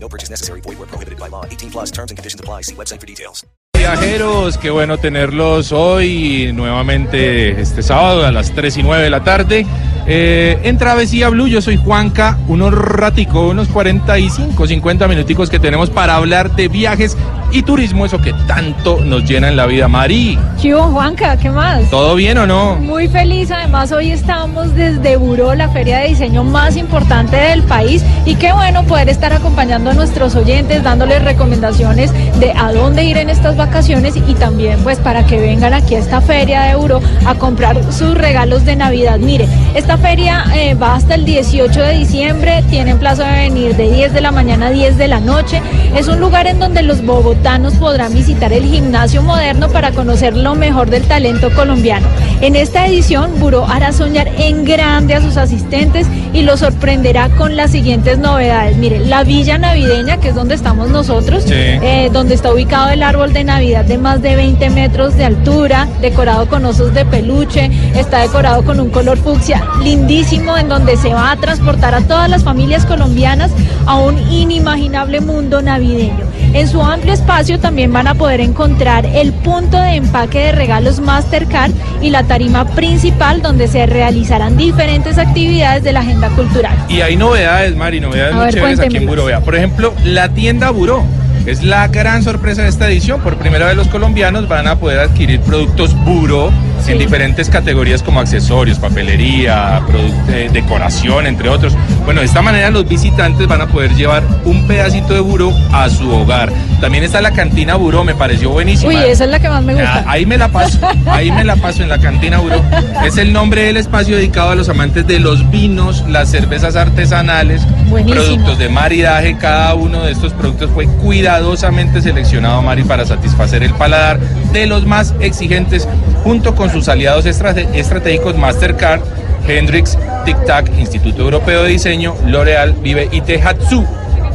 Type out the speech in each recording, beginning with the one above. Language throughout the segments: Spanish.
No purchase necessary. Void where prohibited by law. 18 plus terms and conditions apply. See website for details. Viajeros, qué bueno tenerlos hoy nuevamente este sábado a las 3 y 9 de la tarde. Eh, en Travesía Blue, yo soy Juanca, unos ratico, unos 45, 50 minuticos que tenemos para hablar de viajes y turismo, eso que tanto nos llena en la vida. Mari, ¿Qué hubo, Juanca? ¿Qué más? ¿todo bien o no? Muy feliz, además hoy estamos desde Buró, la feria de diseño más importante del país y qué bueno poder estar acompañando a nuestros oyentes, dándoles recomendaciones de a dónde ir en estas vacaciones y también pues para que vengan aquí a esta feria de Buró a comprar sus regalos de Navidad. Mire, esta feria eh, va hasta el 18 de diciembre, tienen plazo de venir de 10 de la mañana a 10 de la noche. Es un lugar en donde los bogotanos podrán visitar el gimnasio moderno para conocer lo mejor del talento colombiano. En esta edición, Buró hará soñar en grande a sus asistentes y los sorprenderá con las siguientes novedades. Mire, la villa navideña, que es donde estamos nosotros, Sí. eh, donde está ubicado el árbol de Navidad de más de 20 metros de altura, decorado con osos de peluche, está decorado con un color fucsia lindísimo, en donde se va a transportar a todas las familias colombianas a un inimaginable mundo navideño. En su amplio espacio también van a poder encontrar el punto de empaque de regalos Mastercard y la tarima principal donde se realizarán diferentes actividades de la agenda cultural. Y hay novedades, Mari, novedades A muy ver, chéveres aquí en. Buró. Vea, Por ejemplo, la tienda Buró. Es la gran sorpresa de esta edición. Por primera vez los colombianos van a poder adquirir productos Buró Sí. en diferentes categorías como accesorios, papelería, eh, decoración, entre otros. Bueno, de esta manera los visitantes van a poder llevar un pedacito de Buró a su hogar. También está la cantina Buró, me pareció buenísima. Uy, esa es la que más me gusta. Ah, Ahí me la paso, ahí me la paso en la cantina Buró. Es el nombre del espacio dedicado a los amantes de los vinos, las cervezas artesanales, Buenísimo. productos de maridaje. Cada uno de estos productos fue cuidadosamente seleccionado, Mari, para satisfacer el paladar de los más exigentes, junto con sus aliados estratégicos Mastercard, Hendrix, Tic Tac, Instituto Europeo de Diseño, L'Oreal, Vive y Tehatsu.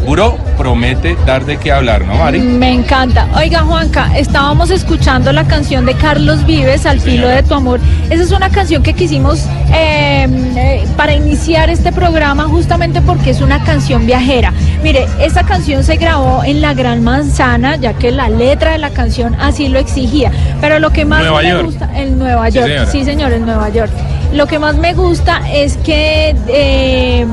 Buró promete dar de qué hablar, ¿no, Mari? Me encanta. Oiga, Juanca, estábamos escuchando la canción de Carlos Vives, Al filo señora. de tu amor. Esa es una canción que quisimos eh, eh, para iniciar este programa justamente porque es una canción viajera. Mire, esta canción se grabó en la Gran Manzana, ya que la letra de la canción así lo exigía. Pero lo que más Nueva me York. gusta, en Nueva York, sí señor, en Nueva York. Lo que más me gusta es que eh,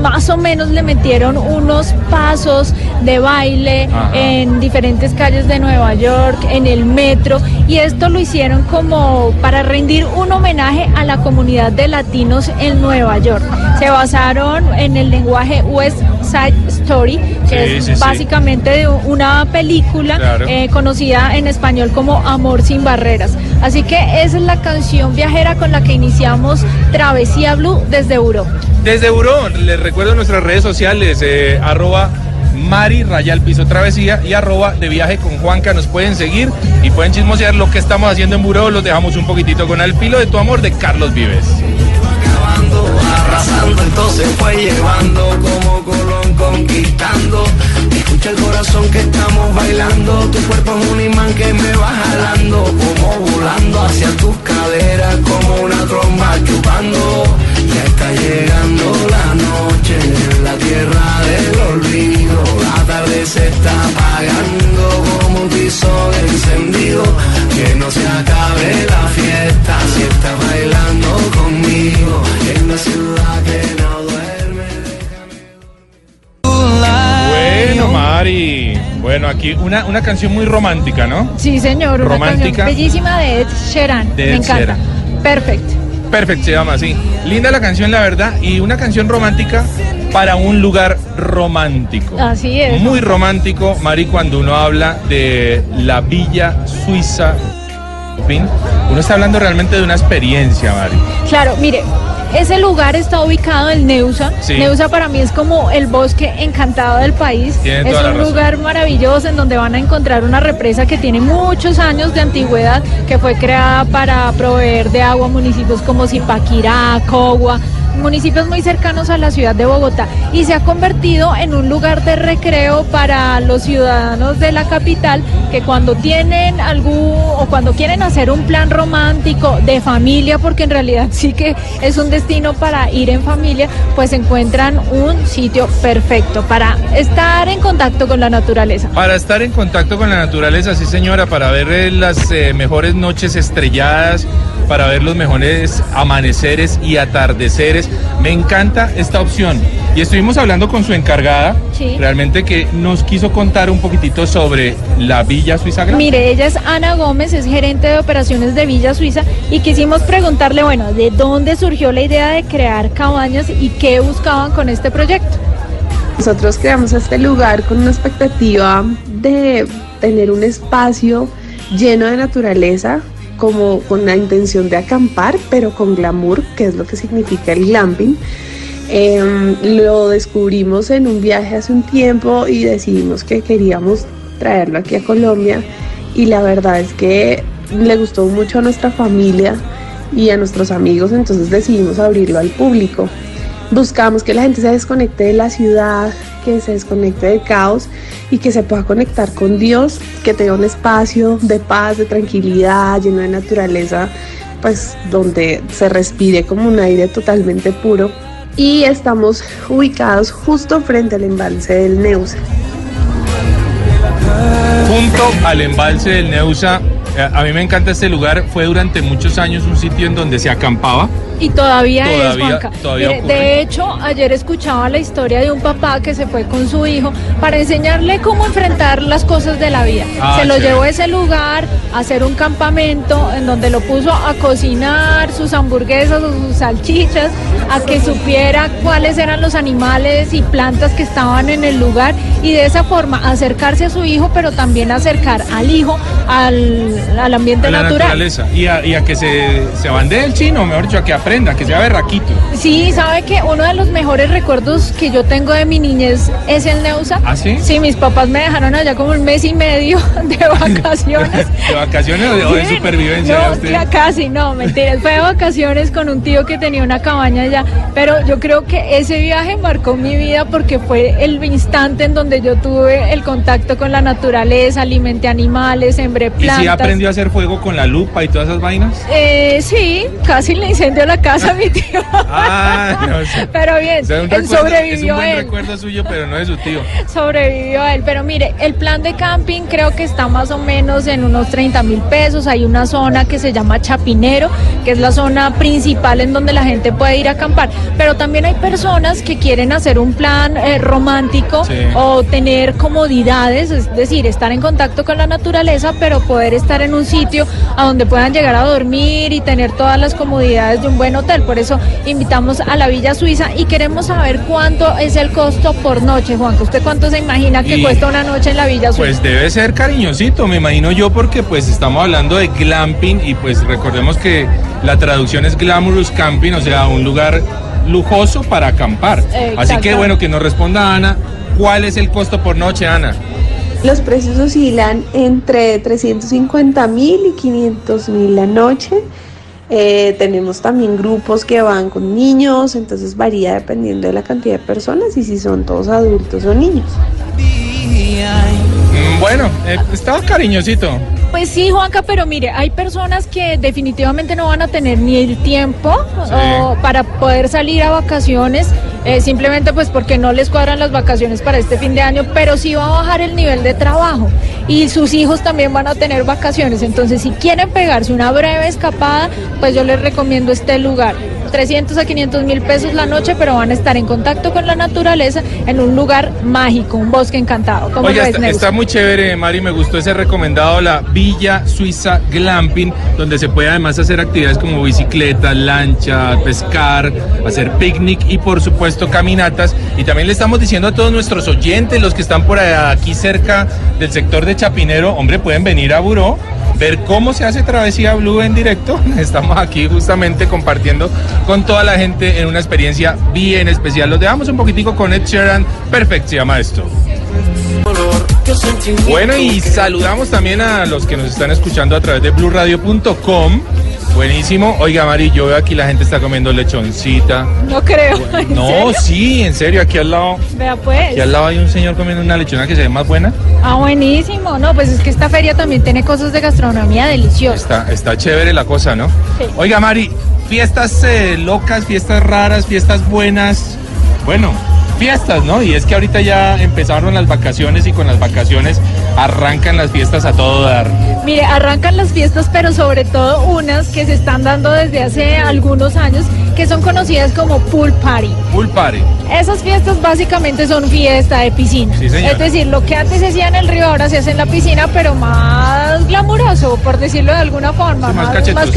más o menos le metieron unos pasos de baile Ajá. en diferentes calles de Nueva York, en el metro, y esto lo hicieron como para rendir un homenaje a la comunidad de latinos en Nueva York. Se basaron en el lenguaje West Side Story, que Sí, es sí, básicamente de una película Claro. eh, conocida en español como Amor sin barreras. Así que esa es la canción viajera con la que iniciamos Travesía Blue desde Europa. Desde Buró, les recuerdo nuestras redes sociales, eh, arroba Mari Rayal Piso Travesía y arroba de viaje con Juanca. Nos pueden seguir y pueden chismosear lo que estamos haciendo en Buró. Los dejamos un poquitito con Al filo de tu amor de Carlos Vives. el apagando como un tizón encendido, que no se acabe la fiesta si estás bailando conmigo en la ciudad que no duerme. Bueno, Mari. Bueno, aquí una, una canción muy romántica, ¿no? Sí, señor, una Romántica. canción bellísima de Ed Sheeran. De Me encanta. Sheeran. Perfect. Perfecto, se llama así. Linda la canción, la verdad, y una canción romántica para un lugar romántico. Así es. Muy romántico, Mari, cuando uno habla de la villa suiza uno está hablando realmente de una experiencia, Mari. Claro, mire, ese lugar está ubicado en Neusa. Sí. Neusa para mí es como el bosque encantado del país. Tiene es un lugar maravilloso en donde van a encontrar una represa que tiene muchos años de antigüedad, que fue creada para proveer de agua a municipios como Zipaquirá, Cogua, municipios muy cercanos a la ciudad de Bogotá y se ha convertido en un lugar de recreo para los ciudadanos de la capital que cuando tienen algún o cuando quieren hacer un plan romántico de familia, porque en realidad sí que es un destino para ir en familia, pues encuentran un sitio perfecto para estar en contacto con la naturaleza. Para estar en contacto con la naturaleza, sí señora, para ver eh, las eh, mejores noches estrelladas, para ver los mejores amaneceres y atardeceres. Me encanta esta opción. Y estuvimos hablando con su encargada, Sí. realmente que nos quiso contar un poquitito sobre la Villa Suiza Gran. Mire, ella es Ana Gómez, es gerente de operaciones de Villa Suiza y quisimos preguntarle, bueno, ¿de dónde surgió la idea de crear cabañas y qué buscaban con este proyecto? Nosotros creamos este lugar con una expectativa de tener un espacio lleno de naturaleza, como con la intención de acampar, pero con glamour, que es lo que significa el glamping. Em, lo descubrimos en un viaje hace un tiempo y decidimos que queríamos traerlo aquí a Colombia y la verdad es que le gustó mucho a nuestra familia y a nuestros amigos, entonces decidimos abrirlo al público. Buscamos que la gente se desconecte de la ciudad, que se desconecte del caos y que se pueda conectar con Dios, que tenga un espacio de paz, de tranquilidad, lleno de naturaleza, pues donde se respire como un aire totalmente puro. Y estamos ubicados justo frente al embalse del Neusa. Junto al embalse del Neusa, eh, a mí me encanta este lugar, fue durante muchos años un sitio en donde se acampaba. Y todavía, es, Juanca. todavía Mire, ocurre. de hecho, ayer escuchaba la historia de un papá que se fue con su hijo para enseñarle cómo enfrentar las cosas de la vida. Ah, se lo llevó a ese lugar a hacer un campamento en donde lo puso a cocinar sus hamburguesas o sus salchichas, a que supiera cuáles eran los animales y plantas que estaban en el lugar y de esa forma acercarse a su hijo, pero también acercar al hijo al, al ambiente a la natural. naturaleza y a, y a que se, se bandee el chino, mejor dicho, a que aprenda, que sea berraquito. Sí, sabe que uno de los mejores recuerdos que yo tengo de mi niñez es el Neusa. ¿Ah, sí? Sí, mis papás me dejaron allá como un mes y medio de vacaciones. ¿De vacaciones o de, o de supervivencia? No, ya casi, no, mentiras. Fue de vacaciones con un tío que tenía una cabaña allá. Pero yo creo que ese viaje marcó mi vida porque fue el instante en donde yo tuve el contacto con la naturaleza, alimenté animales, sembré ¿Y plantas. si aprendió a hacer fuego con la lupa y todas esas vainas? Eh, sí, casi le incendió la casa a mi tío. Ah, no sé. Pero bien, O sea, él recuerdo- es un sobrevivió buen él. recuerdo suyo, pero no de su tío. sobrevivió él. Pero mire, el plan de camping creo que está más o menos en unos 30 mil pesos. Hay una zona que se llama Chapinero, que es la zona principal en donde la gente puede ir a acampar. Pero también hay personas que quieren hacer un plan eh, romántico Sí. o tener comodidades, es decir, estar en contacto con la naturaleza, pero poder estar en un sitio a donde puedan llegar a dormir y tener todas las comodidades de un buen hotel. Por eso invitamos a la Villa Suiza y queremos saber cuánto es el costo por noche, Juan. ¿Usted cuánto se imagina que Y- cuesta una noche en la Villa Suiza? Pues debe ser cariñosito, me imagino yo, porque pues estamos hablando de glamping y pues recordemos que la traducción es glamorous camping, o sea, un lugar lujoso para acampar. Así que bueno, que nos responda Ana, ¿cuál es el costo por noche, Ana? Los precios oscilan entre 350 mil y 500 mil la noche. Eh, tenemos también grupos que van con niños, entonces varía dependiendo de la cantidad de personas y si son todos adultos o niños. Bueno, eh, estaba cariñosito. Pues sí, Juanca, pero mire, hay personas que definitivamente no van a tener ni el tiempo Sí. o para poder salir a vacaciones, eh, simplemente pues porque no les cuadran las vacaciones para este fin de año, pero sí va a bajar el nivel de trabajo y sus hijos también van a tener vacaciones. Entonces, si quieren pegarse una breve escapada, pues yo les recomiendo este lugar. 300 a 500 mil pesos la noche, pero van a estar en contacto con la naturaleza en un lugar mágico, un bosque encantado. ¿Cómo Oiga, lo ves, está, Neusa? está muy chévere, Mari, me gustó ese recomendado, la Villa Suiza Glamping, donde se puede además hacer actividades como bicicleta, lancha, pescar, hacer picnic y por supuesto caminatas. Y también le estamos diciendo a todos nuestros oyentes, los que están por aquí cerca del sector de Chapinero, hombre, pueden venir a Buró ver cómo se hace Travesía Blue en directo. Estamos aquí justamente compartiendo con toda la gente en una experiencia bien especial. Los dejamos un poquitico con Ed Sheeran. Perfect se llama esto. Bueno, y saludamos también a los que nos están escuchando a través de blueradio.com. Buenísimo. Oiga, Mari, yo veo aquí la gente está comiendo lechoncita. No creo. ¿en No, serio? sí, en serio, aquí al lado. Vea pues. Aquí al lado hay un señor comiendo una lechona que se ve más buena. Ah, buenísimo. No, pues es que esta feria también tiene cosas de gastronomía deliciosas. Está, está chévere la cosa, ¿no? Sí. Oiga, Mari, fiestas eh, locas, fiestas raras, fiestas buenas. Bueno, fiestas, ¿no? Y es que ahorita ya empezaron las vacaciones y con las vacaciones arrancan las fiestas a todo dar. Mire, arrancan las fiestas, pero sobre todo unas que se están dando desde hace algunos años, que son conocidas como pool party. Full party. Esas fiestas básicamente son fiesta de piscina. Sí, es decir, lo que antes se hacía en el río ahora se hace en la piscina, pero más glamuroso, por decirlo de alguna forma. Sí, más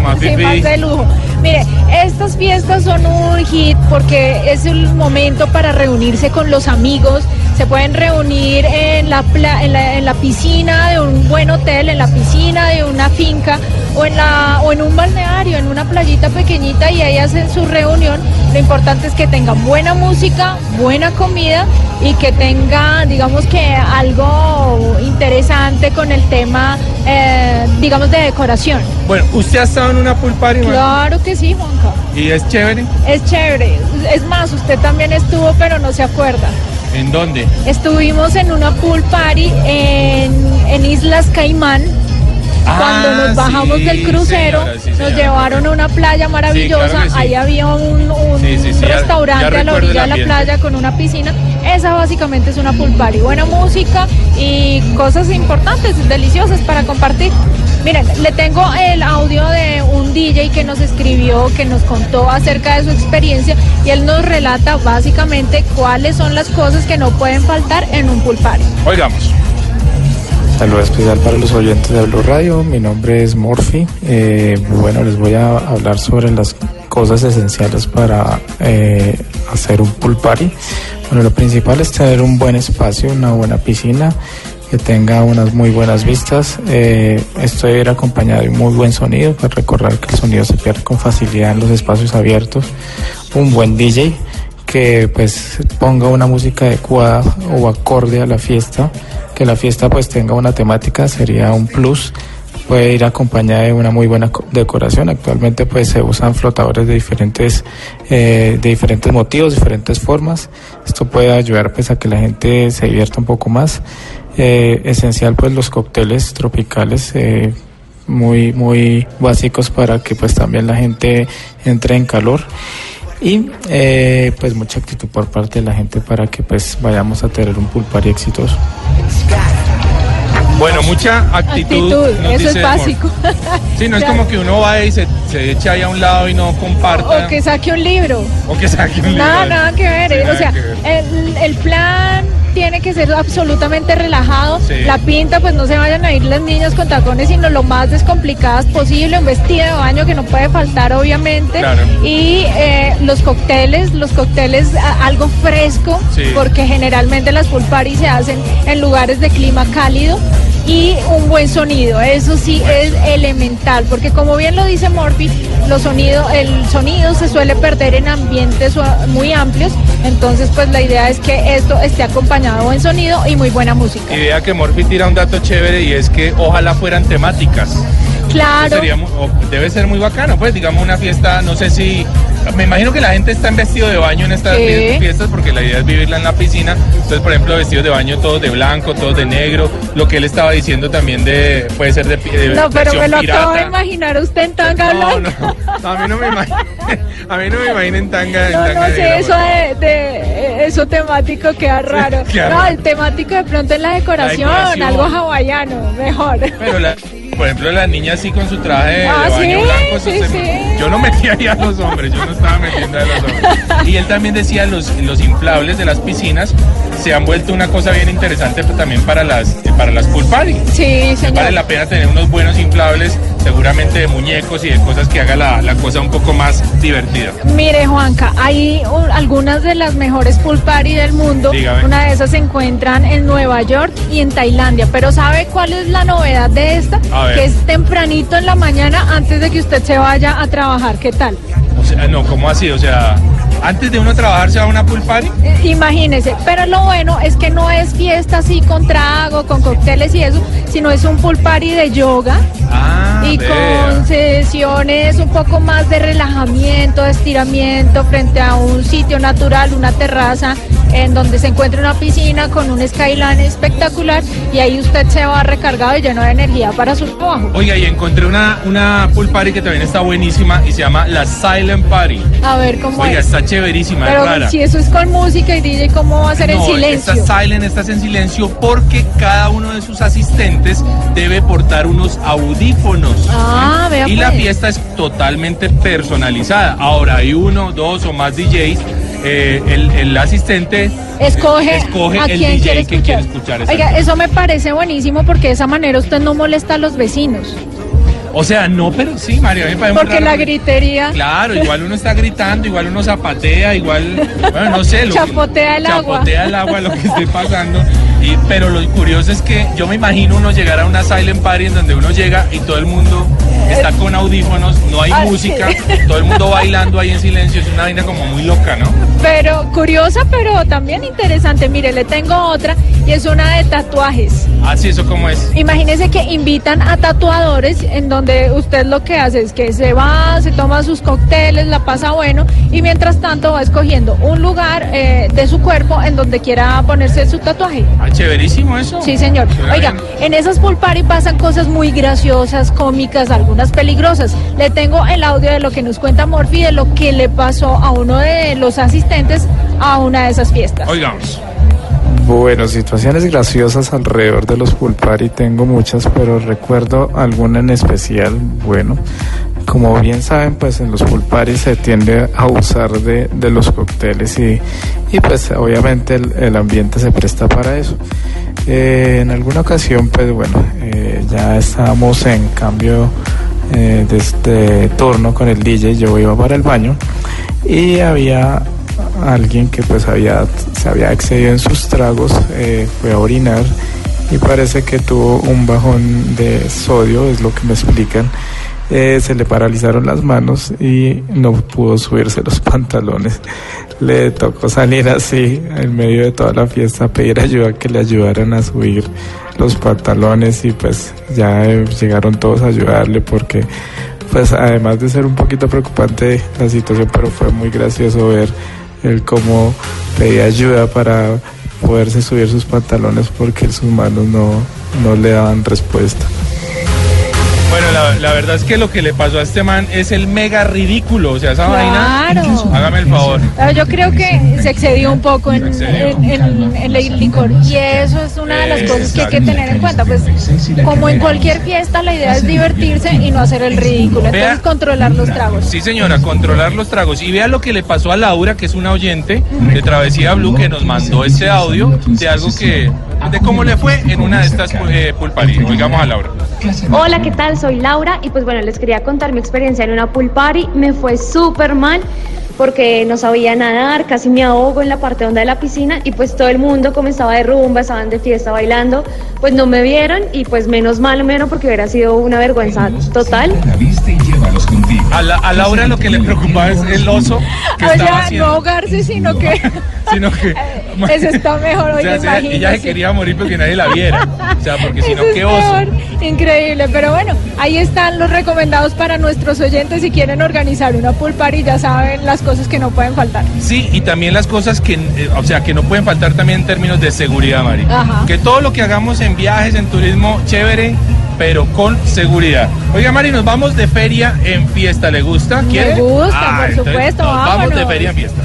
más sí, fifí. más de lujo. Mire, estas fiestas son un hit porque es el momento para reunirse con los amigos. Se pueden reunir en la, pla- en la, en la piscina de un buen hotel, en la piscina de una finca o en, la, o en un balneario, en una playita pequeñita y ahí hacen su reunión. Lo importante es que tengan buena música, buena comida y que tenga, digamos que algo interesante con el tema, eh, digamos, de decoración. Bueno, ¿usted ha estado en una pool party? Claro que sí, Juanca. ¿Y es chévere? Es chévere. Es más, usted también estuvo, pero no se acuerda. ¿En dónde? Estuvimos en una pool party en, en Islas Caimán. Cuando Ah, nos bajamos sí, del crucero, señora, sí, nos llevaron a una playa maravillosa. claro. Ahí había un, ya- restaurante ya a la orilla de la playa con una piscina. Esa básicamente es una pool party. Buena música y cosas importantes, deliciosas para compartir. Miren, le tengo el audio de un DJ que nos escribió, que nos contó acerca de su experiencia y él nos relata básicamente cuáles son las cosas que no pueden faltar en un pool party. Oigamos. Saludo especial para los oyentes de Blue Radio. Mi nombre es Morphy. Eh, bueno, les voy a hablar sobre las cosas esenciales para eh, hacer un pool party. Bueno, lo principal es tener un buen espacio, una buena piscina que tenga unas muy buenas vistas. Eh, esto debe ir acompañado de muy buen sonido para recordar que el sonido se pierde con facilidad en los espacios abiertos. Un buen DJ que pues ponga una música adecuada o acorde a la fiesta, que la fiesta pues tenga una temática sería un plus, puede ir acompañada de una muy buena co- decoración. Actualmente pues se usan flotadores de diferentes eh, de diferentes motivos, diferentes formas. Esto puede ayudar pues a que la gente se divierta un poco más. Eh, esencial pues los cócteles tropicales. eh, muy muy básicos para que pues también la gente entre en calor y eh, pues mucha actitud por parte de la gente para que pues vayamos a tener un pool party exitoso. Bueno, mucha actitud. Actitud, nos eso dice es básico. Sí, no es como que uno va y se, se echa ahí a un lado y no comparta. O que saque un libro. O que saque un Nada, libro. nada que ver. Sí, eh, o nada sea, que ver. el, el plan tiene que ser absolutamente relajado. Sí. La pinta, pues no se vayan a ir las niñas con tacones, sino lo más descomplicadas posible. Un vestido de baño que no puede faltar, obviamente. Claro. Y eh, los cócteles, los cócteles a- algo fresco, Sí. porque generalmente las pool parties se hacen en lugares de clima cálido. Y un buen sonido, eso sí es elemental, porque como bien lo dice Morphy, los sonidos, el sonido se suele perder en ambientes muy amplios, entonces pues la idea es que esto esté acompañado de buen sonido y muy buena música. Y vea que Morphy tira un dato chévere y es que ojalá fueran temáticas. Claro, Sería debe ser muy bacano, pues digamos una fiesta, no sé si, me imagino que la gente está en vestido de baño en estas Sí. fie- fiestas porque la idea es vivirla en la piscina, entonces por ejemplo vestidos de baño todos de blanco, todos de negro, lo que él estaba diciendo también de, puede ser de, de no, pero me lo pirata. acabo de imaginar usted en tanga No, blanca. no, a mí no me imagino, a mí no me imagino en tanga, en No, tanga no sé, eso bueno. de, de- eso temático queda raro. queda no, raro. el temático de pronto en la decoración, decoración. algo hawaiano, mejor. Pero la- por ejemplo, las niñas así con su traje de, Ah, de baño sí, blanco, sí, se- sí. yo no metía ahí a los hombres, yo no estaba metiendo a los hombres. Y él también decía los, los inflables de las piscinas se han vuelto una cosa bien interesante pues, también para las para las pool party. Sí, señor. Vale la pena tener unos buenos inflables seguramente de muñecos y de cosas que haga la, la cosa un poco más divertida. Mire, Juanca, hay algunas de las mejores pool party del mundo. Dígame. Una de esas se encuentran en Nueva York y en Tailandia. Pero ¿sabe cuál es la novedad de esta? Que es tempranito en la mañana antes de que usted se vaya a trabajar. ¿Qué tal? O sea, no, ¿cómo así? O sea, antes de uno trabajar se va a una pool party. Eh, Imagínese, pero lo bueno es que no es fiesta así con trago, con cócteles y eso, sino es un pool party de yoga Ah, y con sesiones un poco más de relajamiento, de estiramiento frente a un sitio natural, una terraza en donde se encuentra una piscina con un skyline espectacular y ahí usted se va recargado y lleno de energía para su trabajo. Oiga, y encontré una, una pool party que también está buenísima y se llama la Silent Party. A ver cómo Oiga, es. está chéverísima, es Pero rara. si eso es con música y DJ, ¿cómo va a ser en No, silencio? Esta silent, estás en silencio porque cada uno de sus asistentes debe portar unos audífonos. Ah, vea Y la pues. fiesta es totalmente personalizada. Ahora hay uno, dos o más DJs. eh, el, el asistente Escoge, eh, escoge a el quién DJ quiere que quiere escuchar. Oiga, eso me parece buenísimo porque de esa manera usted no molesta a los vecinos. O sea, no, pero sí, María, a mí me parece Porque raro la gritería Claro, igual uno está gritando, igual uno zapatea, igual, bueno, no sé. Lo que- Chapotea el agua. Chapotea el agua, lo que esté pasando. Pero lo curioso es que yo me imagino uno llegar a una silent party en donde uno llega y todo el mundo está con audífonos, no hay Ah, música, sí. todo el mundo bailando ahí en silencio, es una vaina como muy loca, ¿no? Pero curiosa, pero también interesante. Mire, le tengo otra y es una de tatuajes. Así, eso como es. Imagínese que invitan a tatuadores en donde usted lo que hace es que se va, se toma sus cócteles, la pasa bueno y mientras tanto va escogiendo un lugar eh, de su cuerpo en donde quiera ponerse su tatuaje. Ah, chéverísimo eso. Sí, señor. Oiga, bien. en esas pool party pasan cosas muy graciosas, cómicas, algunas peligrosas. Le tengo el audio de lo que nos cuenta Morphy de lo que le pasó a uno de los asistentes a una de esas fiestas. Oigamos. Bueno, situaciones graciosas alrededor de los pool party tengo muchas, pero recuerdo alguna en especial. Bueno, como bien saben, pues en los pool party se tiende a usar de, de los cócteles y, y pues obviamente el, el ambiente se presta para eso. Eh, en alguna ocasión, pues bueno, eh, ya estábamos en cambio eh, de este turno con el DJ, yo iba para el baño y había alguien que pues había se había excedido en sus tragos eh, fue a orinar y parece que tuvo un bajón de sodio es lo que me explican Eh, se le paralizaron las manos y no pudo subirse los pantalones le tocó salir así en medio de toda la fiesta a pedir ayuda que le ayudaran a subir los pantalones y pues ya eh, llegaron todos a ayudarle porque pues además de ser un poquito preocupante la situación, pero fue muy gracioso ver el cómo pedía ayuda para poderse subir sus pantalones porque sus manos no, no le daban respuesta. Bueno, la, la verdad es que lo que le pasó a este man es el mega ridículo. O sea, esa vaina. Claro. Hágame el favor. Pero yo creo que se excedió un poco en, Se excedió. en- en- en el licor y eso es una de las cosas que hay que tener en cuenta. Pues como en cualquier fiesta la idea es divertirse y no hacer el ridículo. Entonces Vea. controlar los tragos. Sí, señora, controlar los tragos. Y vea lo que le pasó a Laura, que es una oyente de Travesía Blue, que nos mandó este audio de algo que. De cómo le fue en una de estas eh, pool party. Oigamos a Laura. Hola, ¿qué tal? Soy Laura y pues bueno, les quería contar mi experiencia en una pool party. Me fue súper mal porque no sabía nadar, casi me ahogo en la parte honda de la piscina y pues todo el mundo como estaba de rumba, estaban de fiesta bailando, pues no me vieron y pues menos mal menos porque hubiera sido una vergüenza total. A, la- a Laura lo que le preocupaba es el oso que O estaba sea, no haciendo. ahogarse, sino que Sino que. eso está mejor, O oye, sea, ella- se quería morir porque nadie la viera. O sea, porque si no, qué oso. Increíble, pero bueno, ahí están los recomendados para nuestros oyentes si quieren organizar una pool party, ya saben las cosas que no pueden faltar. Sí, y también las cosas que, eh, o sea, que no pueden faltar también en términos de seguridad, Mari. Ajá. Que todo lo que hagamos en viajes, en turismo, chévere, pero con seguridad. Oiga, Mari, nos vamos de feria en fiesta. ¿Le gusta? Me ¿Quiere? gusta, Ah, por entonces supuesto, Nos vamos de feria en fiesta.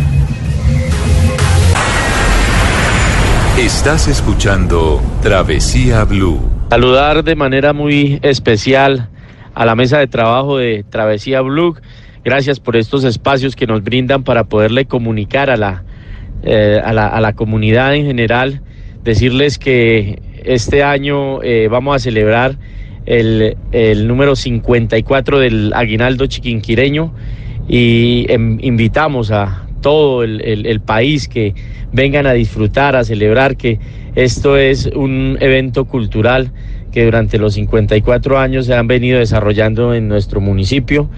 Estás escuchando Travesía Blue. Saludar de manera muy especial a la mesa de trabajo de Travesía Blue. Gracias por estos espacios que nos brindan para poderle comunicar a la, eh, a la, a la comunidad en general. Decirles que este año eh, vamos a celebrar el, el número 54 del aguinaldo chiquinquireño y em, invitamos a todo el, el, país que vengan a disfrutar, a celebrar que esto es un evento cultural que durante los 54 años se han venido desarrollando en nuestro municipio.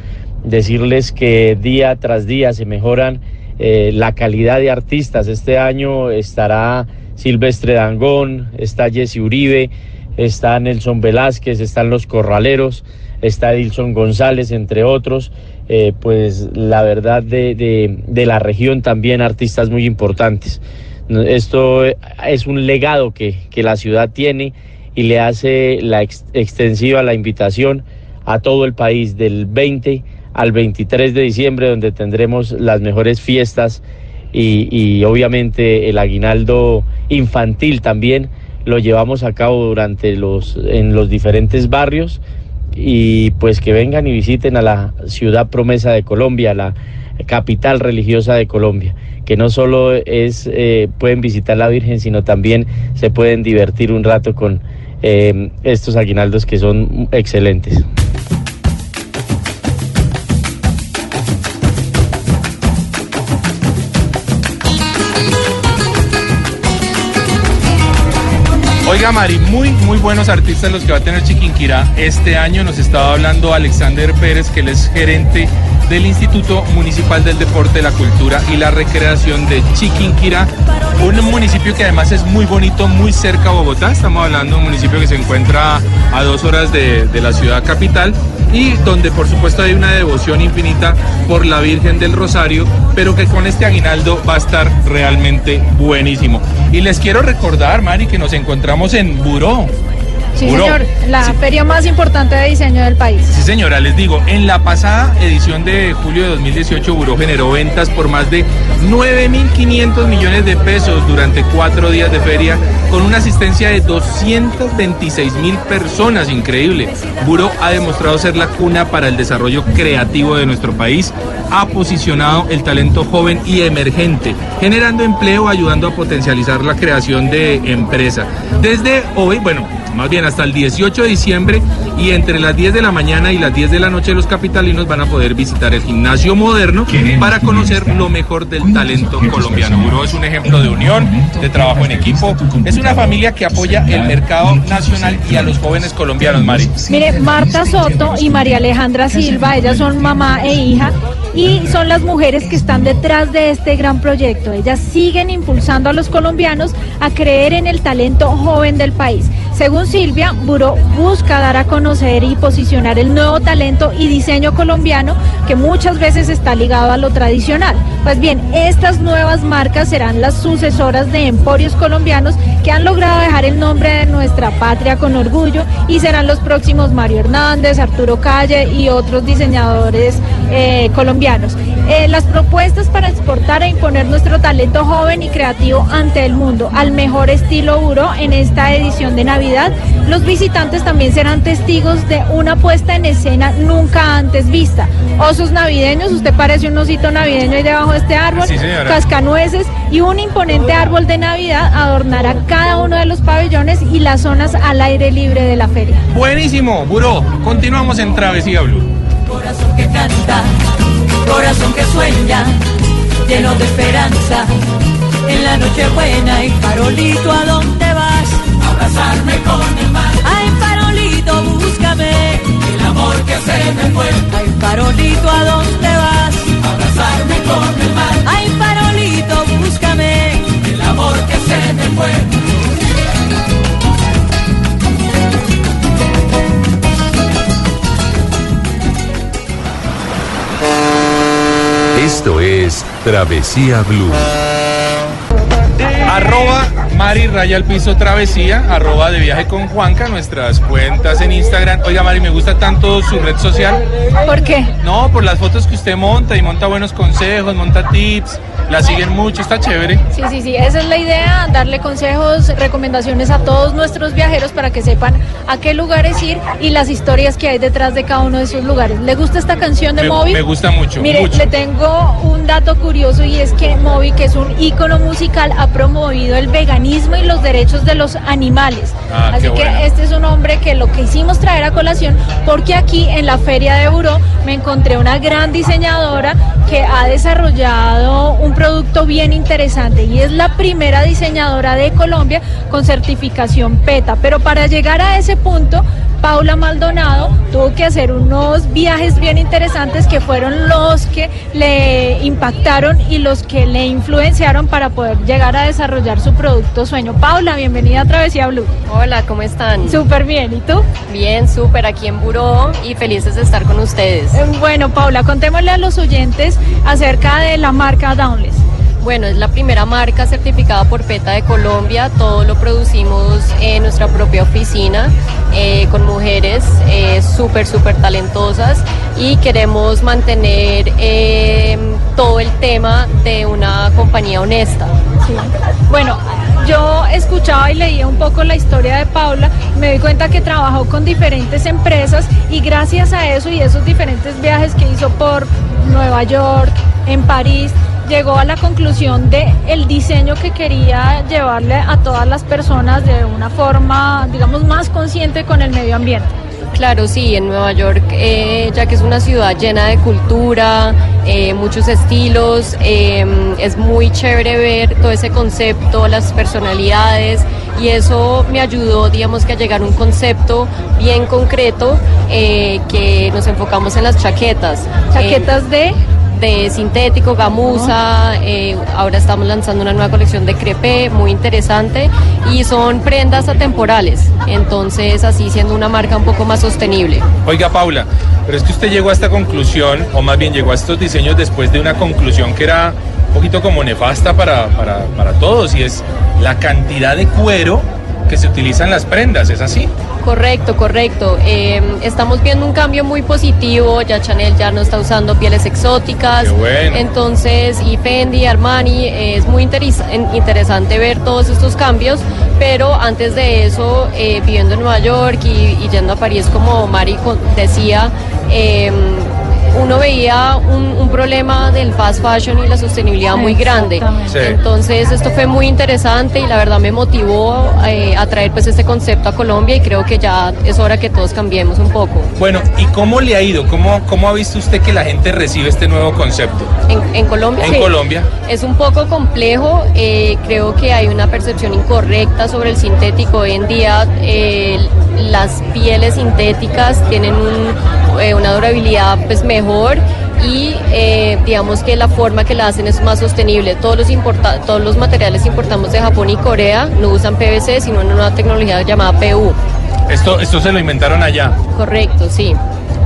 Decirles que día tras día se mejoran eh, la calidad de artistas. Este año estará Silvestre Dangón, está Jesse Uribe, está Nelson Velázquez, están los Corraleros, está Edilson González, entre otros. Eh, pues la verdad de, de, la región también artistas muy importantes. Esto es un legado que, que la ciudad tiene y le hace la ex extensiva la invitación a todo el país del 20 al 23 de diciembre, donde tendremos las mejores fiestas y, obviamente el aguinaldo infantil también lo llevamos a cabo durante los en los diferentes barrios y pues que vengan y visiten a la ciudad promesa de Colombia, la capital religiosa de Colombia, que no solo es eh, pueden visitar la Virgen, sino también se pueden divertir un rato con eh, estos aguinaldos que son excelentes. Oiga, Mari, muy, muy buenos artistas los que va a tener Chiquinquirá este año. Nos estaba hablando Alexander Pérez, que él es gerente del Instituto Municipal del Deporte, la Cultura y la Recreación de Chiquinquirá, un municipio que además es muy bonito, muy cerca a Bogotá. Estamos hablando de un municipio que se encuentra a dos horas de, de la ciudad capital y donde por supuesto hay una devoción infinita por la Virgen del Rosario, pero que con este aguinaldo va a estar realmente buenísimo. Y les quiero recordar, Mari, que nos encontramos en Buró. Sí, señor, la sí. feria más importante de diseño del país. Sí, señora, les digo, en la pasada edición de julio de 2018, Buró generó ventas por más de 9.500 millones de pesos durante cuatro días de feria, con una asistencia de 226 mil personas, increíble. Buró ha demostrado ser la cuna para el desarrollo creativo de nuestro país, ha posicionado el talento joven y emergente, generando empleo, ayudando a potencializar la creación de empresa. Desde hoy, bueno, más bien hasta el 18 de diciembre y entre las 10 de la mañana y las 10 de la noche los capitalinos van a poder visitar el gimnasio moderno para conocer lo mejor del talento colombiano. Buró es un ejemplo de unión, de trabajo en equipo, es una familia que apoya el mercado nacional y a los jóvenes colombianos, Mari. Mire, Marta Soto y María Alejandra Silva, ellas son mamá e hija y son las mujeres que están detrás de este gran proyecto. Ellas siguen impulsando a los colombianos a creer en el talento joven del país. Según Silvia, Buró busca dar a conocer y posicionar el nuevo talento y diseño colombiano que muchas veces está ligado a lo tradicional. Pues bien, estas nuevas marcas serán las sucesoras de emporios colombianos que han logrado dejar el nombre de nuestra patria con orgullo y serán los próximos Mario Hernández, Arturo Calle y otros diseñadores eh, colombianos. Eh, las propuestas para exportar e imponer nuestro talento joven y creativo ante el mundo al mejor estilo Buró en esta edición de Navidad Navidad, los visitantes también serán testigos de una puesta en escena nunca antes vista. Osos navideños, usted parece un osito navideño ahí debajo de este árbol, sí, cascanueces y un imponente árbol de Navidad adornará cada uno de los pabellones y las zonas al aire libre de la feria. Buenísimo, Buró. Continuamos en Travesía Blue. Corazón que canta, corazón que sueña, lleno de esperanza. En la noche buena y farolito, ¿a dónde vas? abrazarme con el mar. Ay, farolito, búscame. El amor que se me fue. Ay, farolito, ¿a dónde vas? Abrazarme con el mar. Ay, farolito, búscame. El amor que se me fue. Esto es Travesía Blue. Arroba Mari Raya al Piso Travesía, arroba de viaje con Juanca, nuestras cuentas en Instagram. Oiga, Mari, me gusta tanto su red social. ¿Por qué? No, por las fotos que usted monta y monta buenos consejos, monta tips, la siguen mucho, está chévere. Sí, sí, sí, esa es la idea, darle consejos, recomendaciones a todos nuestros viajeros para que sepan a qué lugares ir y las historias que hay detrás de cada uno de esos lugares. ¿Le gusta esta canción de me, Moby? Me gusta mucho. Mire, mucho. le tengo un dato curioso y es que Moby, que es un ícono musical, ha promovido el veganismo y los derechos de los animales. Ah, Así que este es un hombre que lo que hicimos traer a colación, porque aquí en la feria de Buró me encontré una gran diseñadora que ha desarrollado un producto bien interesante y es la primera diseñadora de Colombia con certificación PETA. Pero para llegar a ese punto, Paula Maldonado tuvo que hacer unos viajes bien interesantes que fueron los que le impactaron y los que le influenciaron para poder llegar a desarrollar su producto sueño. Paula, bienvenida a Travesía Blue. Hola, ¿cómo están? Súper bien, ¿y tú? Bien, súper aquí en Buró y felices de estar con ustedes. Eh, Bueno, Paula, contémosle a los oyentes acerca de la marca Downless. Bueno, es la primera marca certificada por PETA de Colombia. Todo lo producimos en nuestra propia oficina eh, con mujeres eh, súper, súper talentosas y queremos mantener eh, todo el tema de una compañía honesta. Bueno, yo escuchaba y leía un poco la historia de Paula, me di cuenta que trabajó con diferentes empresas y gracias a eso y esos diferentes viajes que hizo por Nueva York, en París, llegó a la conclusión de el diseño que quería llevarle a todas las personas de una forma, digamos, más consciente con el medio ambiente. Claro, sí, en Nueva York, eh, ya que es una ciudad llena de cultura, eh, muchos estilos, eh, es muy chévere ver todo ese concepto, las personalidades, y eso me ayudó, digamos, que a llegar a un concepto bien concreto, eh, que nos enfocamos en las chaquetas. ¿Chaquetas de? De sintético, gamuza, eh, ahora estamos lanzando una nueva colección de crepé, muy interesante, y son prendas atemporales, entonces así siendo una marca un poco más sostenible. Oiga, Paula, pero es que usted llegó a esta conclusión, o más bien llegó a estos diseños después de una conclusión que era un poquito como nefasta para, para, para todos, y es la cantidad de cuero que se utiliza en las prendas, ¿es así? Correcto, correcto. Eh, estamos viendo un cambio muy positivo. Ya Chanel ya no está usando pieles exóticas. Qué bueno. Entonces, y Fendi, Armani, eh, es muy interesante ver todos estos cambios. Pero antes de eso, eh, viviendo en Nueva York y, y yendo a París, como Mari decía, eh, uno veía un, un problema del fast fashion y la sostenibilidad muy grande. Sí. Entonces esto fue muy interesante y la verdad me motivó eh, a traer pues este concepto a Colombia y creo que ya es hora que todos cambiemos un poco. Bueno, ¿y cómo le ha ido? ¿Cómo, cómo ha visto usted que la gente recibe este nuevo concepto? En, en Colombia En sí. Colombia. es un poco complejo, eh, creo que hay una percepción incorrecta sobre el sintético. Hoy en día eh, las pieles sintéticas tienen un, eh, una durabilidad pues mejor y eh, digamos que la forma que la hacen es más sostenible. Todos los, importa todos los materiales importamos de Japón y Corea no usan PVC sino una nueva tecnología llamada PU. Esto, esto se lo inventaron allá. Correcto, sí.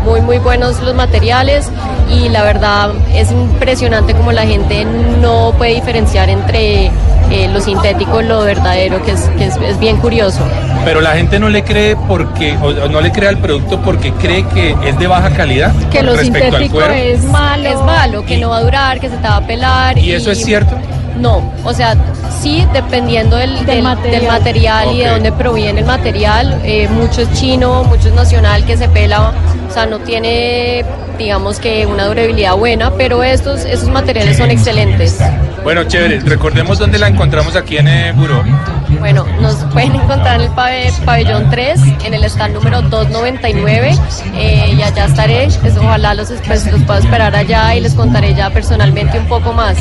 Muy, muy buenos los materiales y la verdad es impresionante como la gente no puede diferenciar entre eh, lo sintético lo verdadero, que, es, que es, es bien curioso. Pero la gente no le cree porque, o, o no le cree al producto porque cree que es de baja calidad Que lo sintético es malo. Es malo, que no va a durar, que se te va a pelar. ¿Y eso es cierto? No, o sea, sí, dependiendo del, del, material. del material y de dónde proviene el material. eh, mucho es chino, mucho es nacional que se pela, o sea, no tiene, digamos que una durabilidad buena, pero estos, esos materiales son excelentes. Bueno, chévere. Recordemos dónde la encontramos aquí en eh, Buró. Bueno, nos pueden encontrar en el pabell- pabellón 3, en el stand número 299, eh, y allá estaré. pues, ojalá los, pues, los pueda esperar allá y les contaré ya personalmente un poco más.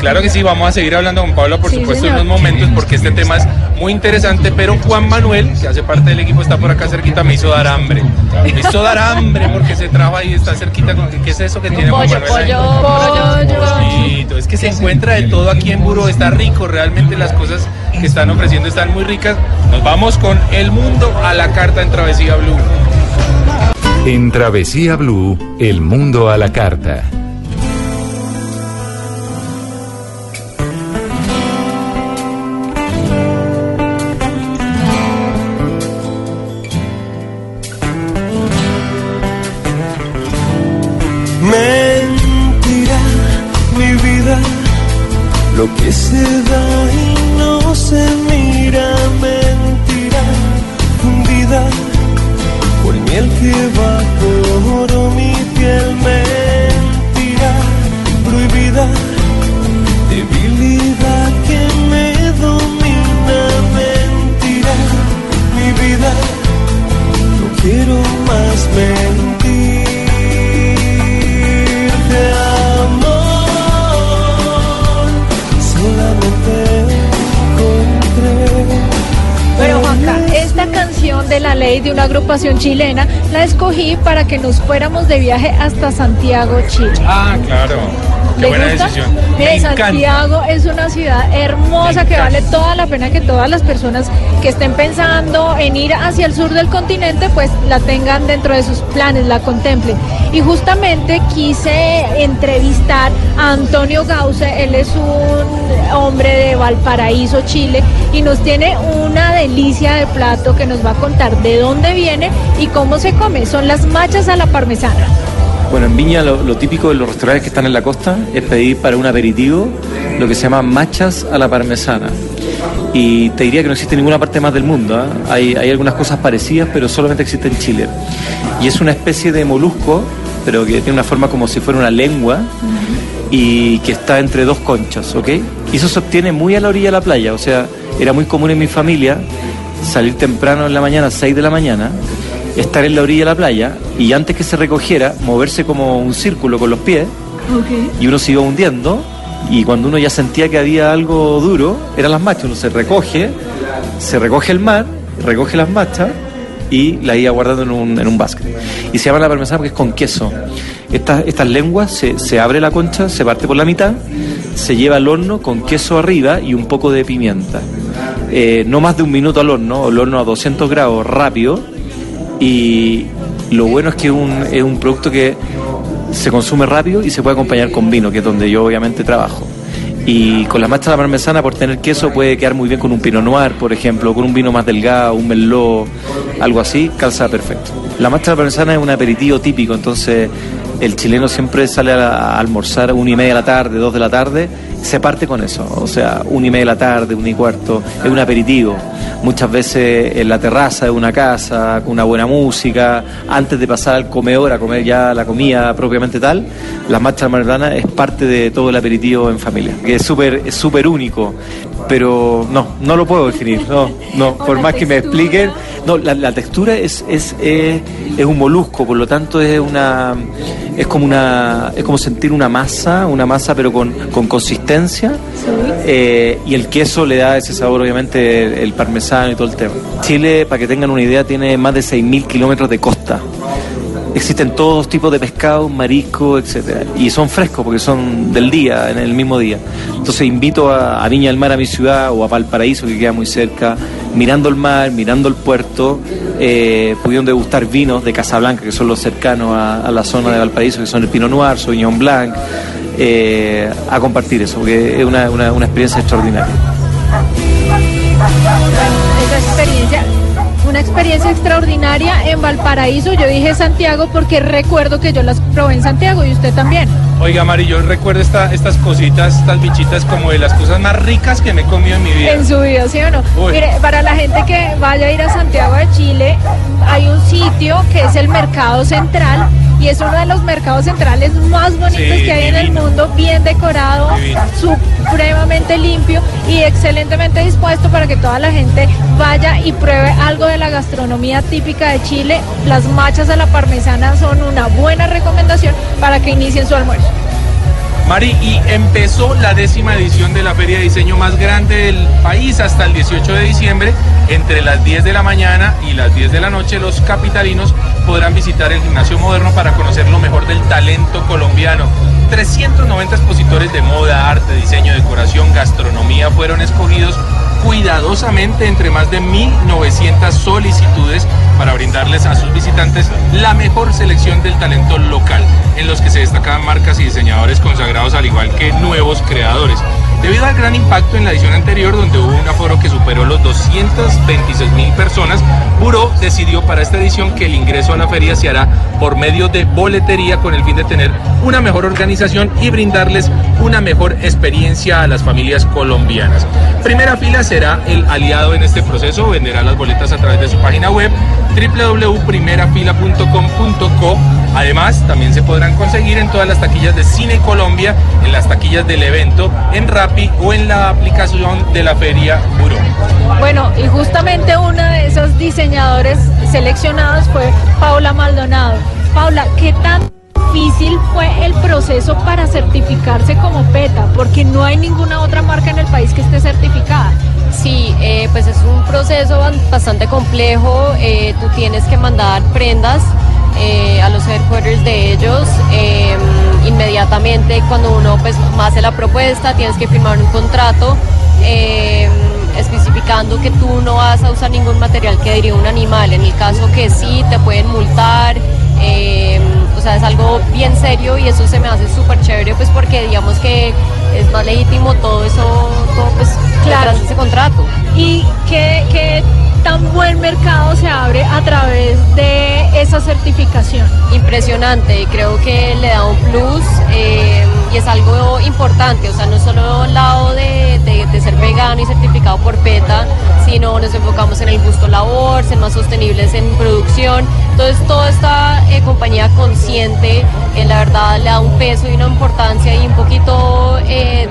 Claro que sí, vamos a seguir hablando con Paula, por Sí, supuesto, en unos momentos, porque este tema es muy interesante, pero Juan Manuel, que hace parte del equipo, está por acá cerquita, me hizo dar hambre. Me hizo dar hambre porque se trajo ahí, está cerquita con... ¿Qué es eso que tiene Juan Pollo, Manuel ahí? pollo, pollo. Pollito. Es que se encuentra de todo aquí en Buró, está rico, realmente las cosas que están ofreciendo están muy ricas. Nos vamos con El Mundo a la carta en Travesía Blue. En Travesía Blue, el mundo a la carta. De una agrupación chilena la escogí para que nos fuéramos de viaje hasta Santiago, Chile. Ah, claro. Qué ¿Le buena gusta? decisión. Mire, Me encanta. Santiago es una ciudad hermosa que vale toda la pena que todas las personas que estén pensando en ir hacia el sur del continente, pues la tengan dentro de sus planes, la contemplen. Y justamente quise entrevistar a Antonio Gause, él es un hombre de Valparaíso, Chile, y nos tiene una delicia de plato que nos va a contar de dónde viene y cómo se come. Son las machas a la parmesana. Bueno, en Viña lo, típico de los restaurantes que están en la costa es pedir para un aperitivo lo que se llama machas a la parmesana. Y te diría que no existe en ninguna parte más del mundo. ¿ah? Hay algunas cosas parecidas, pero solamente existe en Chile. Y es una especie de molusco, pero que tiene una forma como si fuera una lengua y que está entre dos conchas, ¿ok? Y eso se obtiene muy a la orilla de la playa. O sea, era muy común en mi familia salir temprano en la mañana, 6 de la mañana, estar en la orilla de la playa y antes que se recogiera, moverse como un círculo con los pies y uno se iba hundiendo y cuando uno ya sentía que había algo duro, eran las machas, uno se recoge, se recoge el mar, recoge las machas y las iba guardando en un, en un básquet. Y se llama la parmesana porque es con queso. Estas, estas lenguas se, se abre la concha, se parte por la mitad, se lleva al horno con queso arriba y un poco de pimienta. Eh, no más de un minuto al horno, el horno a 200 grados rápido y lo bueno es que un, es un producto que se consume rápido y se puede acompañar con vino, que es donde yo obviamente trabajo. Y con la macha de la parmesana, por tener queso, puede quedar muy bien con un pinot noir, por ejemplo, con un vino más delgado, un merlot, algo así, calza perfecto. La macha de la parmesana es un aperitivo típico, entonces el chileno siempre sale a, a almorzar una y media de la tarde, dos de la tarde, se parte con eso, o sea, una y media de la tarde, una y cuarto, es un aperitivo. Muchas veces en la terraza de una casa, con una buena música, antes de pasar al comedor a comer ya la comida propiamente tal, la marcha marrana es parte de todo el aperitivo en familia, que es súper es súper único, pero no, no lo puedo definir, no, no, por más que me expliquen, no, la, la textura es, es, es, es un molusco, por lo tanto es una es como una es como sentir una masa, una masa pero con, con consistencia eh, y el queso le da ese sabor obviamente el, el parmesano y todo el tema. Chile, para que tengan una idea, tiene más de 6.000 kilómetros de costa. Existen todos tipos de pescados, mariscos, etcétera, y son frescos porque son del día, en el mismo día. Entonces invito a, a Viña del Mar, a mi ciudad, o a Valparaíso, que queda muy cerca, mirando el mar, mirando el puerto, eh, pudieron degustar vinos de Casablanca, que son los cercanos a, la zona de Valparaíso, que son el Pinot Noir, Sauvignon Blanc, eh, a compartir eso, porque es una, una experiencia extraordinaria. Una experiencia extraordinaria en Valparaíso. Yo dije Santiago porque recuerdo que yo las probé en Santiago y usted también. Oiga, Mari, yo recuerdo esta- estas cositas, estas bichitas como de las cosas más ricas que me he comido en mi vida. En su vida, ¿sí o no? Uy. Mire, para la gente que vaya a ir a Santiago de Chile, hay un sitio que es el Mercado Central y es uno de los mercados centrales más bonitos Sí, que hay en el mundo, bien decorado, Divino. supremamente limpio y excelentemente dispuesto para que toda la gente vaya y pruebe algo de la gastronomía típica de Chile. Las machas a la parmesana son una buena recomendación para que inicien su almuerzo. Mari, y empezó la décima edición de la feria de diseño más grande del país hasta el 18 de diciembre. Entre las 10 de la mañana y las 10 de la noche, los capitalinos podrán visitar el gimnasio moderno para conocer lo mejor del talento colombiano. 390 expositores de moda, arte, diseño, decoración, gastronomía fueron escogidos cuidadosamente entre más de 1.900 solicitudes para brindarles a sus visitantes la mejor selección del talento local, en los que se destacan marcas y diseñadores consagrados al igual que nuevos creadores. Debido al gran impacto en la edición anterior, donde hubo un aforo que superó los 226 mil personas, Buró decidió para esta edición que el ingreso a la feria se hará por medio de boletería con el fin de tener una mejor organización y brindarles una mejor experiencia a las familias colombianas. Primera fila será el aliado en este proceso, venderá las boletas a través de su página web www.primerafila.com.co. Además, también se podrán conseguir en todas las taquillas de Cine Colombia, en las taquillas del evento, en Rappi o en la aplicación de la Feria Buró. Bueno, y justamente una de esos diseñadores seleccionados fue Paula Maldonado. Paula, ¿qué tan difícil fue el proceso para certificarse como PETA? Porque no hay ninguna otra marca en el país que esté certificada. Sí, eh, pues es un proceso bastante complejo. eh, tú tienes que mandar prendas eh, a los headquarters de ellos. eh, inmediatamente cuando uno pues hace la propuesta, tienes que firmar un contrato. eh, especificando que tú no vas a usar ningún material que derive un animal. En el caso que sí, te pueden multar. eh, o sea, es algo bien serio y eso se me hace súper chévere, pues porque digamos que es más legítimo todo eso, todo pues Claro. ese contrato. ¿Y qué, qué tan buen mercado se abre a través de esa certificación? Impresionante, y creo que le da un plus eh, y es algo importante, o sea, no solo el lado de, de- ser vegano y certificado por PETA, sino nos enfocamos en el gusto labor, ser más sostenibles en producción. Entonces, toda esta eh, compañía consciente, eh, la verdad, le da un peso y una importancia y un poquito, eh,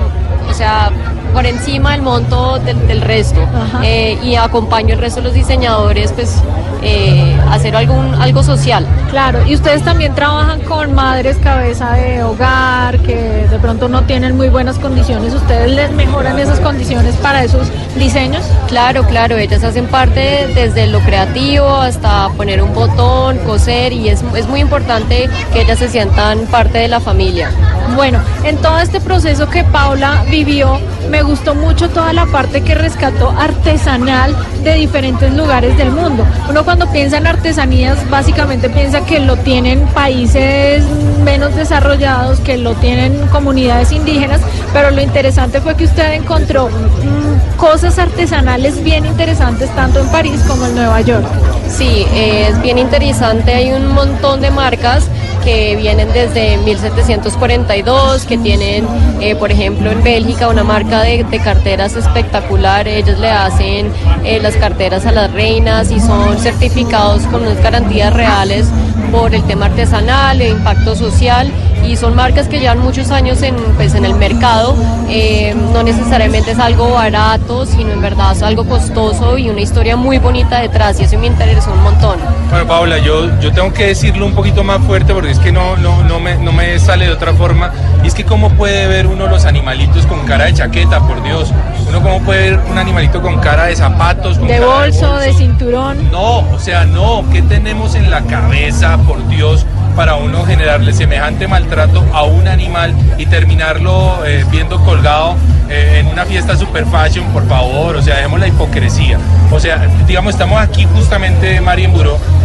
o sea, por encima del monto del, del resto. Eh, y acompaño el resto de los diseñadores, pues, eh, hacer algún, algo social. Claro, y ustedes también trabajan con madres cabeza de hogar que de pronto no tienen muy buenas condiciones. ¿Ustedes les mejoran esas condiciones para esos diseños? Claro, claro, ellas hacen parte desde lo creativo hasta poner un botón, coser y es, es muy importante que ellas se sientan parte de la familia. Bueno, en todo este proceso que Paula vivió, me gustó mucho toda la parte que rescató artesanal de diferentes lugares del mundo. Uno cuando piensa en artesanías, básicamente piensa que lo tienen países menos desarrollados, que lo tienen comunidades indígenas, pero lo interesante fue que usted encontró mm, cosas artesanales bien interesantes tanto en París como en Nueva York. Sí, es bien interesante, hay un montón de marcas que vienen desde 1742, que tienen, eh, por ejemplo, en Bélgica una marca de, carteras espectacular. Ellos le hacen eh, las carteras a las reinas y son certificados con unas garantías reales por el tema artesanal, el impacto social y son marcas que llevan muchos años en, pues, en el mercado. Eh, no necesariamente es algo barato, sino en verdad es algo costoso y una historia muy bonita detrás y eso me interesó un montón. Bueno, Paula, yo, yo tengo que decirlo un poquito más fuerte porque es que no, no, no, me, no me sale de otra forma. Y es que cómo puede ver uno los animalitos con cara de chaqueta, por Dios. Uno cómo puede ver un animalito con cara de zapatos, con De cara bolso, de cinturón. No, o sea, no, ¿qué tenemos en la cabeza, por Dios, para uno generarle semejante maltrato a un animal y terminarlo eh, viendo colgado eh, en una fiesta super fashion, por favor? O sea, dejemos la hipocresía. O sea, digamos, estamos aquí justamente, Mari, en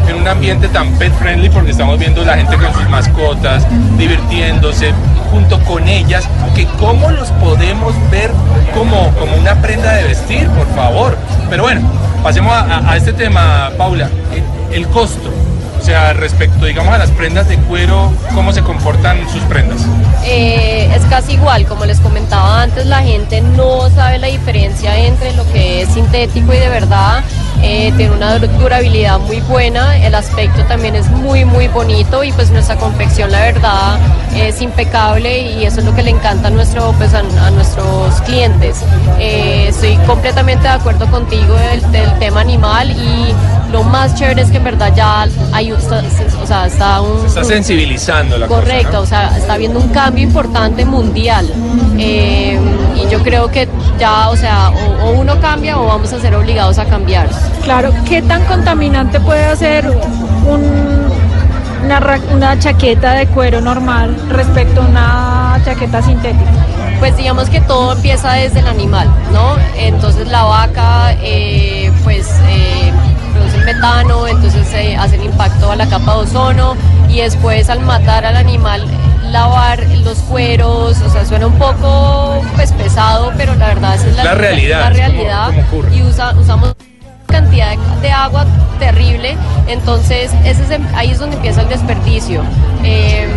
en un ambiente tan pet friendly porque estamos viendo la gente con sus mascotas, divirtiéndose junto con ellas, que cómo los podemos ver como, como una prenda de vestir, por favor. Pero bueno, pasemos a, este tema, Paula, el costo. O sea, respecto, digamos, a las prendas de cuero, ¿cómo se comportan sus prendas? Eh, es casi igual, como les comentaba antes, la gente no sabe la diferencia entre lo que es sintético y de verdad. Eh, tiene una dur- durabilidad muy buena, el aspecto también es muy muy bonito y pues nuestra confección la verdad es impecable y eso es lo que le encanta a, nuestro, pues, a, nuestros clientes. Eh, estoy completamente de acuerdo contigo del tema animal y lo más chévere es que en verdad ya hay, un- o sea, está un... Se está sensibilizando la Correcto, cosa. ¿no? o sea, está habiendo un cambio importante mundial. Eh, y yo creo que ya, o sea, o, o uno cambia o vamos a ser obligados a cambiar. Claro, ¿qué tan contaminante puede ser un- una, una chaqueta de cuero normal respecto a una chaqueta sintética? Pues digamos que todo empieza desde el animal, ¿no? Entonces la vaca, eh, pues, eh, metano, entonces se hacen impacto a la capa de ozono y después al matar al animal lavar los cueros, o sea, suena un poco pues pesado, pero la verdad es la, La realidad, la como- realidad como ocurre. y usa- usamos cantidad de, agua terrible, entonces ese es, em- ahí es donde empieza el desperdicio. Eh,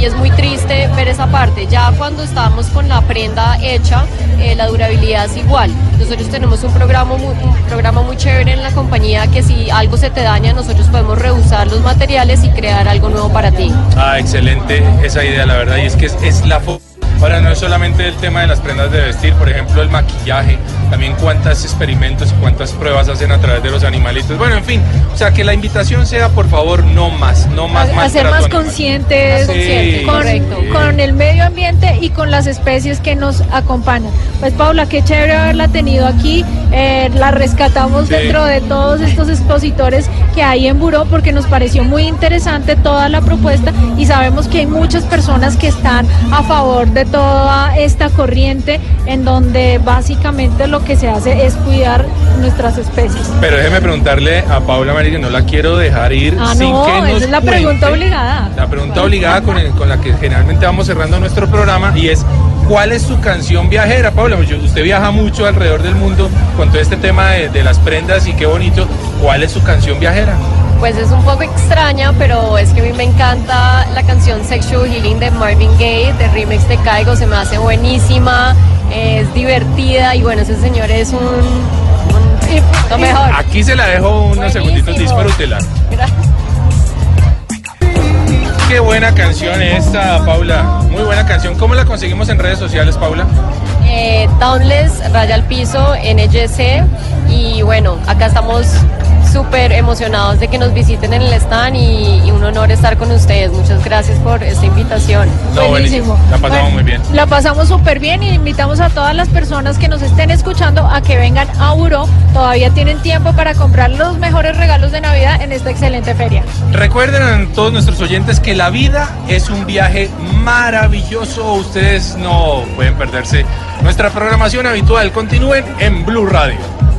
y es muy triste ver esa parte. Ya cuando estamos con la prenda hecha, eh, la durabilidad es igual. Nosotros tenemos un programa, muy, un programa muy chévere en la compañía que si algo se te daña, nosotros podemos reusar los materiales y crear algo nuevo para ti. Ah, excelente esa idea, la verdad, y es que es, es la fo- Ahora no es solamente el tema de las prendas de vestir, por ejemplo el maquillaje, también cuántos experimentos y cuántas pruebas hacen a través de los animalitos. Bueno, en fin, o sea que la invitación sea por favor no más, no más, a, más trato más conscientes con, correcto. con el medio ambiente y con las especies que nos acompañan. Pues Paula, qué chévere haberla tenido aquí. eh, la rescatamos Sí. dentro de todos estos expositores que hay en Buró porque nos pareció muy interesante toda la propuesta y sabemos que hay muchas personas que están a favor de toda esta corriente en donde básicamente lo que se hace es cuidar nuestras especies. Pero déjeme preguntarle a Paula que no la quiero dejar ir Ah, sin no, que nos esa es la pregunta cuente obligada. La pregunta obligada con, el- con la que generalmente vamos cerrando nuestro programa y es ¿cuál es su canción viajera, Paula? Pues usted viaja mucho alrededor del mundo con todo este tema de, de las prendas y qué bonito. ¿Cuál es su canción viajera? Pues es un poco extraña, pero es que a mí me encanta la canción Sexual Healing de Marvin Gaye, de remix de Caigo, se me hace buenísima, es divertida y bueno, ese señor es un, un- lo mejor. Aquí se la dejo unos segunditos, disfrútela. Qué buena canción esta, Paula. Muy buena canción. ¿Cómo la conseguimos en redes sociales, Paula? Eh, Downless, Raya al Piso, NGC y bueno, acá estamos súper emocionados de que nos visiten en el stand y, y un honor estar con ustedes. Muchas gracias por esta invitación. No, buenísimo. La pasamos Bueno, muy bien. La pasamos súper bien y invitamos a todas las personas que nos estén escuchando a que vengan a Uro. Todavía tienen tiempo para comprar los mejores regalos de Navidad en esta excelente feria. Recuerden a todos nuestros oyentes que la vida es un viaje maravilloso. Ustedes no pueden perderse nuestra programación habitual. Continúen en Blue Radio.